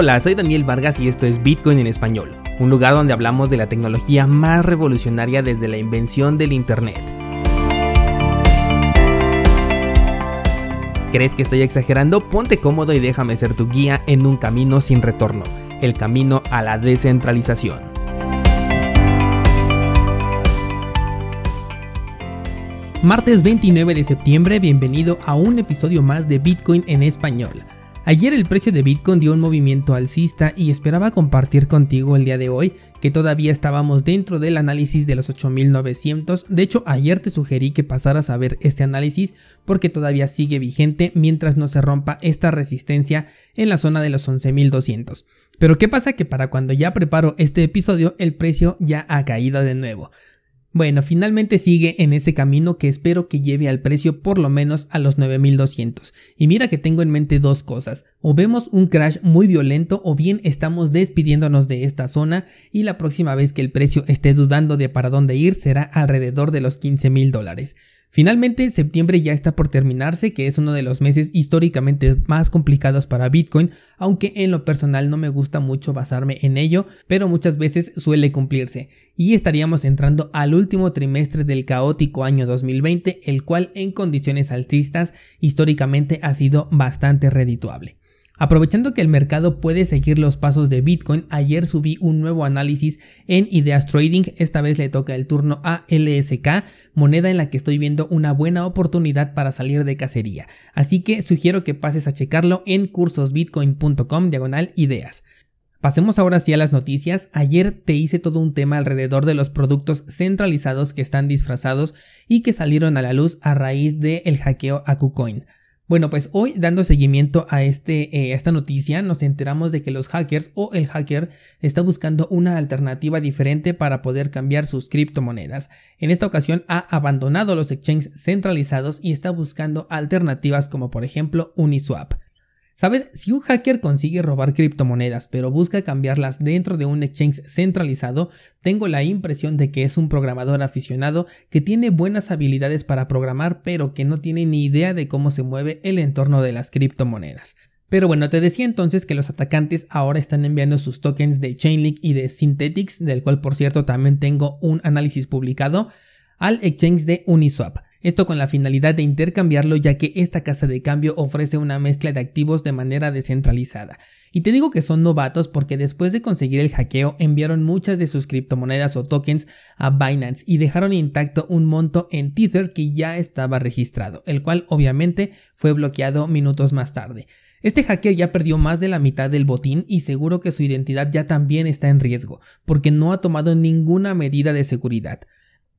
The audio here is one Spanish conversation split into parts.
Hola, soy Daniel Vargas y esto es Bitcoin en español, un lugar donde hablamos de la tecnología más revolucionaria desde la invención del Internet. ¿Crees que estoy exagerando? Ponte cómodo y déjame ser tu guía en un camino sin retorno, el camino a la descentralización. Martes 29 de septiembre, bienvenido a un episodio más de Bitcoin en español. Ayer el precio de Bitcoin dio un movimiento alcista y esperaba compartir contigo el día de hoy que todavía estábamos dentro del análisis de los 8900. De hecho, ayer te sugerí que pasaras a ver este análisis porque todavía sigue vigente mientras no se rompa esta resistencia en la zona de los 11200. Pero ¿qué pasa? Que para cuando ya preparo este episodio el precio ya ha caído de nuevo. Bueno, finalmente sigue en ese camino que espero que lleve al precio por lo menos a los 9200. Y mira que tengo en mente dos cosas. O vemos un crash muy violento o bien estamos despidiéndonos de esta zona y la próxima vez que el precio esté dudando de para dónde ir será alrededor de los 15 mil dólares. Finalmente, septiembre ya está por terminarse, que es uno de los meses históricamente más complicados para Bitcoin, aunque en lo personal no me gusta mucho basarme en ello, pero muchas veces suele cumplirse. Y estaríamos entrando al último trimestre del caótico año 2020, el cual en condiciones alcistas históricamente ha sido bastante redituable. Aprovechando que el mercado puede seguir los pasos de Bitcoin, ayer subí un nuevo análisis en Ideas Trading, esta vez le toca el turno a LSK, moneda en la que estoy viendo una buena oportunidad para salir de cacería, así que sugiero que pases a checarlo en cursosbitcoin.com diagonal ideas. Pasemos ahora sí a las noticias. Ayer te hice todo un tema alrededor de los productos centralizados que están disfrazados y que salieron a la luz a raíz del hackeo a KuCoin. Bueno, pues hoy dando seguimiento a, este, eh, esta noticia nos enteramos de que los hackers o el hacker está buscando una alternativa diferente para poder cambiar sus criptomonedas. En esta ocasión ha abandonado los exchanges centralizados y está buscando alternativas como por ejemplo Uniswap. ¿Sabes? Si un hacker consigue robar criptomonedas pero busca cambiarlas dentro de un exchange centralizado, tengo la impresión de que es un programador aficionado que tiene buenas habilidades para programar pero que no tiene ni idea de cómo se mueve el entorno de las criptomonedas. Pero bueno, te decía entonces que los atacantes ahora están enviando sus tokens de Chainlink y de Synthetics, del cual por cierto también tengo un análisis publicado, al exchange de Uniswap. Esto con la finalidad de intercambiarlo ya que esta casa de cambio ofrece una mezcla de activos de manera descentralizada. Y te digo que son novatos porque después de conseguir el hackeo enviaron muchas de sus criptomonedas o tokens a Binance y dejaron intacto un monto en Tether que ya estaba registrado, el cual obviamente fue bloqueado minutos más tarde. Este hacker ya perdió más de la mitad del botín y seguro que su identidad ya también está en riesgo, porque no ha tomado ninguna medida de seguridad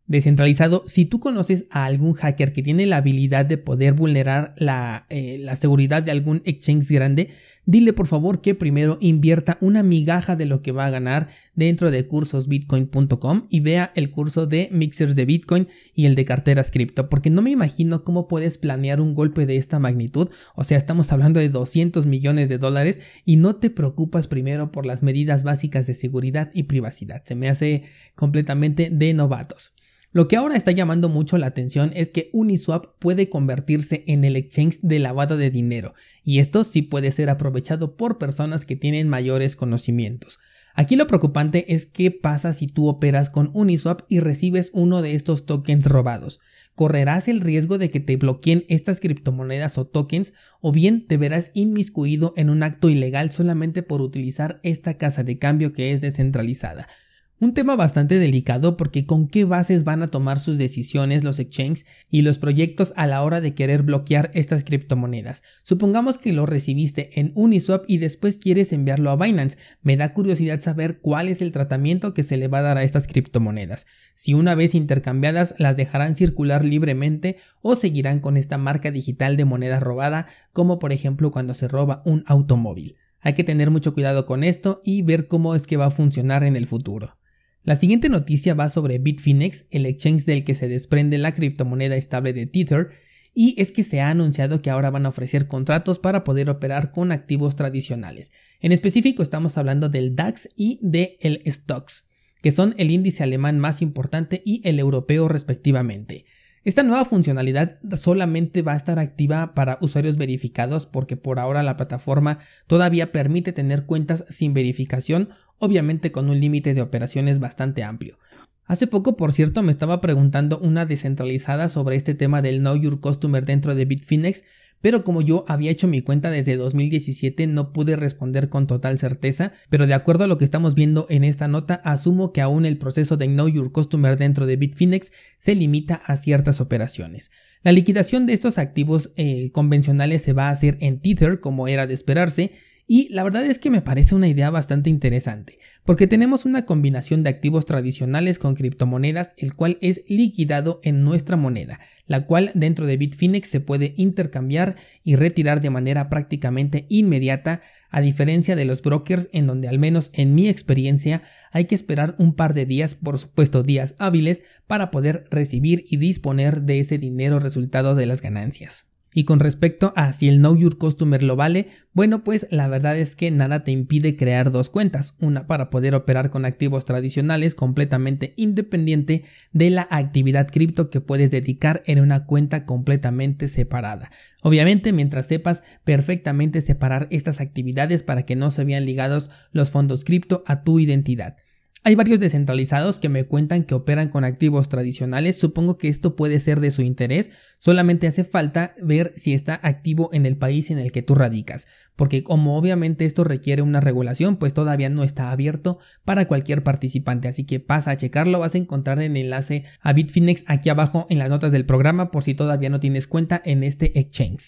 descentralizado, si tú conoces a algún hacker que tiene la habilidad de poder vulnerar la, eh, la, seguridad de algún exchange grande, dile por favor que primero invierta una migaja de lo que va a ganar dentro de cursosbitcoin.com y vea el curso de mixers de Bitcoin y el de carteras cripto, porque no me imagino cómo puedes planear un golpe de esta magnitud, o sea, estamos hablando de 200 millones de dólares y no te preocupas primero por las medidas básicas de seguridad y privacidad, se me hace completamente de novatos. Lo que ahora está llamando mucho la atención es que Uniswap puede convertirse en el exchange de lavado de dinero, y esto sí puede ser aprovechado por personas que tienen mayores conocimientos. Aquí lo preocupante es qué pasa si tú operas con Uniswap y recibes uno de estos tokens robados. ¿Correrás el riesgo de que te bloqueen estas criptomonedas o tokens o bien te verás inmiscuido en un acto ilegal solamente por utilizar esta casa de cambio que es descentralizada? Un tema bastante delicado porque con qué bases van a tomar sus decisiones los exchanges y los proyectos a la hora de querer bloquear estas criptomonedas. Supongamos que lo recibiste en Uniswap y después quieres enviarlo a Binance. Me da curiosidad saber cuál es el tratamiento que se le va a dar a estas criptomonedas. Si una vez intercambiadas las dejarán circular libremente o seguirán con esta marca digital de moneda robada como por ejemplo cuando se roba un automóvil. Hay que tener mucho cuidado con esto y ver cómo es que va a funcionar en el futuro. La siguiente noticia va sobre Bitfinex, el exchange del que se desprende la criptomoneda estable de Tether, y es que se ha anunciado que ahora van a ofrecer contratos para poder operar con activos tradicionales. En específico estamos hablando del DAX y del STOXX, que son el índice alemán más importante y el europeo respectivamente. Esta nueva funcionalidad solamente va a estar activa para usuarios verificados porque por ahora la plataforma todavía permite tener cuentas sin verificación, obviamente con un límite de operaciones bastante amplio. Hace poco, por cierto, me estaba preguntando una descentralizada sobre este tema del Know Your Customer dentro de Bitfinex, pero como yo había hecho mi cuenta desde 2017 no pude responder con total certeza, pero de acuerdo a lo que estamos viendo en esta nota, asumo que aún el proceso de Know Your Customer dentro de Bitfinex se limita a ciertas operaciones. La liquidación de estos activos eh, convencionales se va a hacer en Tether, como era de esperarse, y la verdad es que me parece una idea bastante interesante, porque tenemos una combinación de activos tradicionales con criptomonedas, el cual es liquidado en nuestra moneda, la cual dentro de Bitfinex se puede intercambiar y retirar de manera prácticamente inmediata, a diferencia de los brokers en donde al menos en mi experiencia hay que esperar un par de días, por supuesto días hábiles, para poder recibir y disponer de ese dinero resultado de las ganancias. Y con respecto a si el Know Your Customer lo vale, bueno pues la verdad es que nada te impide crear dos cuentas, una para poder operar con activos tradicionales completamente independiente de la actividad cripto que puedes dedicar en una cuenta completamente separada. Obviamente mientras sepas perfectamente separar estas actividades para que no se vean ligados los fondos cripto a tu identidad. Hay varios descentralizados que me cuentan que operan con activos tradicionales, supongo que esto puede ser de su interés, solamente hace falta ver si está activo en el país en el que tú radicas, porque como obviamente esto requiere una regulación, pues todavía no está abierto para cualquier participante, así que pasa a checarlo, vas a encontrar el enlace a Bitfinex aquí abajo en las notas del programa por si todavía no tienes cuenta en este exchange.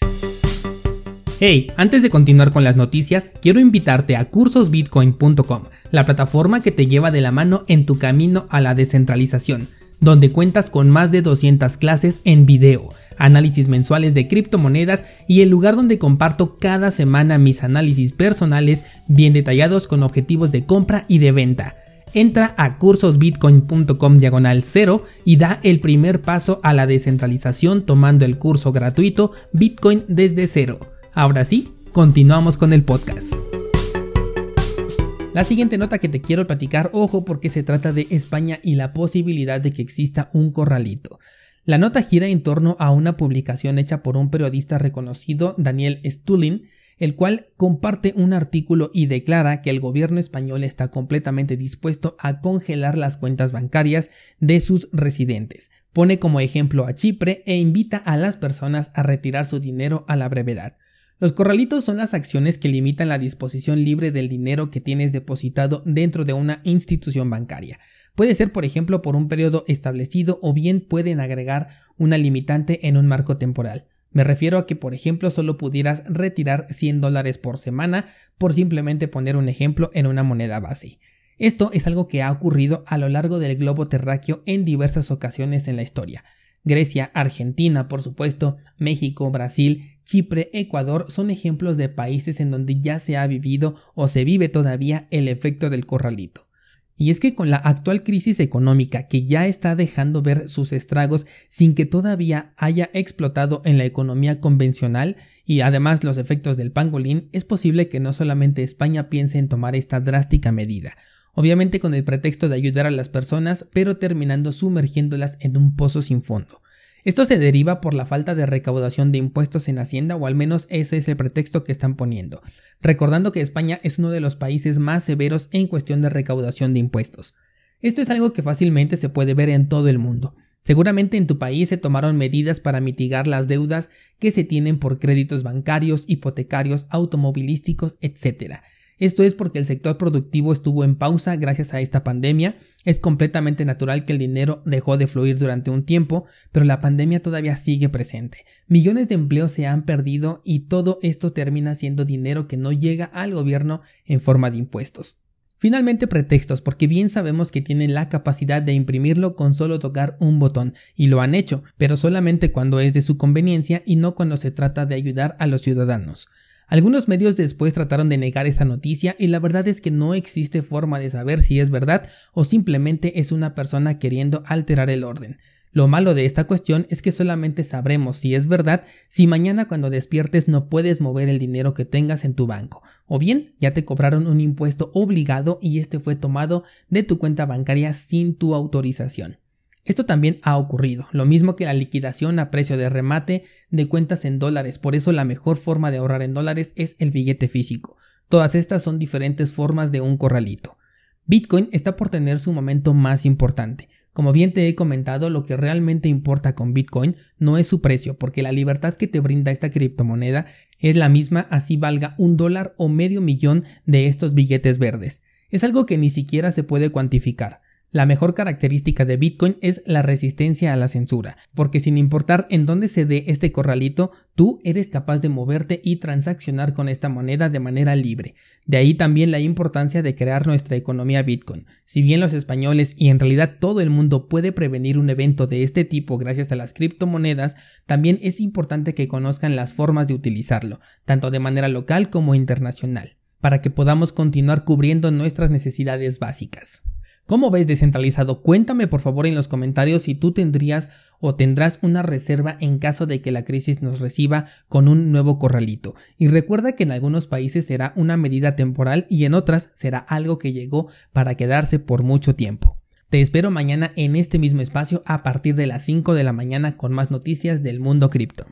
Hey, antes de continuar con las noticias, quiero invitarte a cursosbitcoin.com, la plataforma que te lleva de la mano en tu camino a la descentralización, donde cuentas con más de 200 clases en video, análisis mensuales de criptomonedas y el lugar donde comparto cada semana mis análisis personales bien detallados con objetivos de compra y de venta. Entra a cursosbitcoin.com diagonal 0 y da el primer paso a la descentralización tomando el curso gratuito Bitcoin desde cero. Ahora sí, continuamos con el podcast. La siguiente nota que te quiero platicar, ojo porque se trata de España y la posibilidad de que exista un corralito. La nota gira en torno a una publicación hecha por un periodista reconocido, Daniel Stulin, el cual comparte un artículo y declara que el gobierno español está completamente dispuesto a congelar las cuentas bancarias de sus residentes. Pone como ejemplo a Chipre e invita a las personas a retirar su dinero a la brevedad. Los corralitos son las acciones que limitan la disposición libre del dinero que tienes depositado dentro de una institución bancaria. Puede ser, por ejemplo, por un periodo establecido o bien pueden agregar una limitante en un marco temporal. Me refiero a que, por ejemplo, solo pudieras retirar 100 dólares por semana por simplemente poner un ejemplo en una moneda base. Esto es algo que ha ocurrido a lo largo del globo terráqueo en diversas ocasiones en la historia. Grecia, Argentina, por supuesto, México, Brasil, Chipre, Ecuador son ejemplos de países en donde ya se ha vivido o se vive todavía el efecto del corralito. Y es que con la actual crisis económica que ya está dejando ver sus estragos sin que todavía haya explotado en la economía convencional y además los efectos del pangolín, es posible que no solamente España piense en tomar esta drástica medida, obviamente con el pretexto de ayudar a las personas, pero terminando sumergiéndolas en un pozo sin fondo. Esto se deriva por la falta de recaudación de impuestos en Hacienda, o al menos ese es el pretexto que están poniendo, recordando que España es uno de los países más severos en cuestión de recaudación de impuestos. Esto es algo que fácilmente se puede ver en todo el mundo. Seguramente en tu país se tomaron medidas para mitigar las deudas que se tienen por créditos bancarios, hipotecarios, automovilísticos, etc. Esto es porque el sector productivo estuvo en pausa gracias a esta pandemia. Es completamente natural que el dinero dejó de fluir durante un tiempo, pero la pandemia todavía sigue presente. Millones de empleos se han perdido y todo esto termina siendo dinero que no llega al gobierno en forma de impuestos. Finalmente pretextos, porque bien sabemos que tienen la capacidad de imprimirlo con solo tocar un botón, y lo han hecho, pero solamente cuando es de su conveniencia y no cuando se trata de ayudar a los ciudadanos. Algunos medios después trataron de negar esta noticia y la verdad es que no existe forma de saber si es verdad o simplemente es una persona queriendo alterar el orden. Lo malo de esta cuestión es que solamente sabremos si es verdad si mañana cuando despiertes no puedes mover el dinero que tengas en tu banco, o bien ya te cobraron un impuesto obligado y este fue tomado de tu cuenta bancaria sin tu autorización. Esto también ha ocurrido, lo mismo que la liquidación a precio de remate de cuentas en dólares, por eso la mejor forma de ahorrar en dólares es el billete físico. Todas estas son diferentes formas de un corralito. Bitcoin está por tener su momento más importante. Como bien te he comentado, lo que realmente importa con Bitcoin no es su precio, porque la libertad que te brinda esta criptomoneda es la misma así valga un dólar o medio millón de estos billetes verdes. Es algo que ni siquiera se puede cuantificar. La mejor característica de Bitcoin es la resistencia a la censura, porque sin importar en dónde se dé este corralito, tú eres capaz de moverte y transaccionar con esta moneda de manera libre. De ahí también la importancia de crear nuestra economía Bitcoin. Si bien los españoles y en realidad todo el mundo puede prevenir un evento de este tipo gracias a las criptomonedas, también es importante que conozcan las formas de utilizarlo, tanto de manera local como internacional, para que podamos continuar cubriendo nuestras necesidades básicas. ¿Cómo ves descentralizado? Cuéntame por favor en los comentarios si tú tendrías o tendrás una reserva en caso de que la crisis nos reciba con un nuevo corralito. Y recuerda que en algunos países será una medida temporal y en otras será algo que llegó para quedarse por mucho tiempo. Te espero mañana en este mismo espacio a partir de las 5 de la mañana con más noticias del mundo cripto.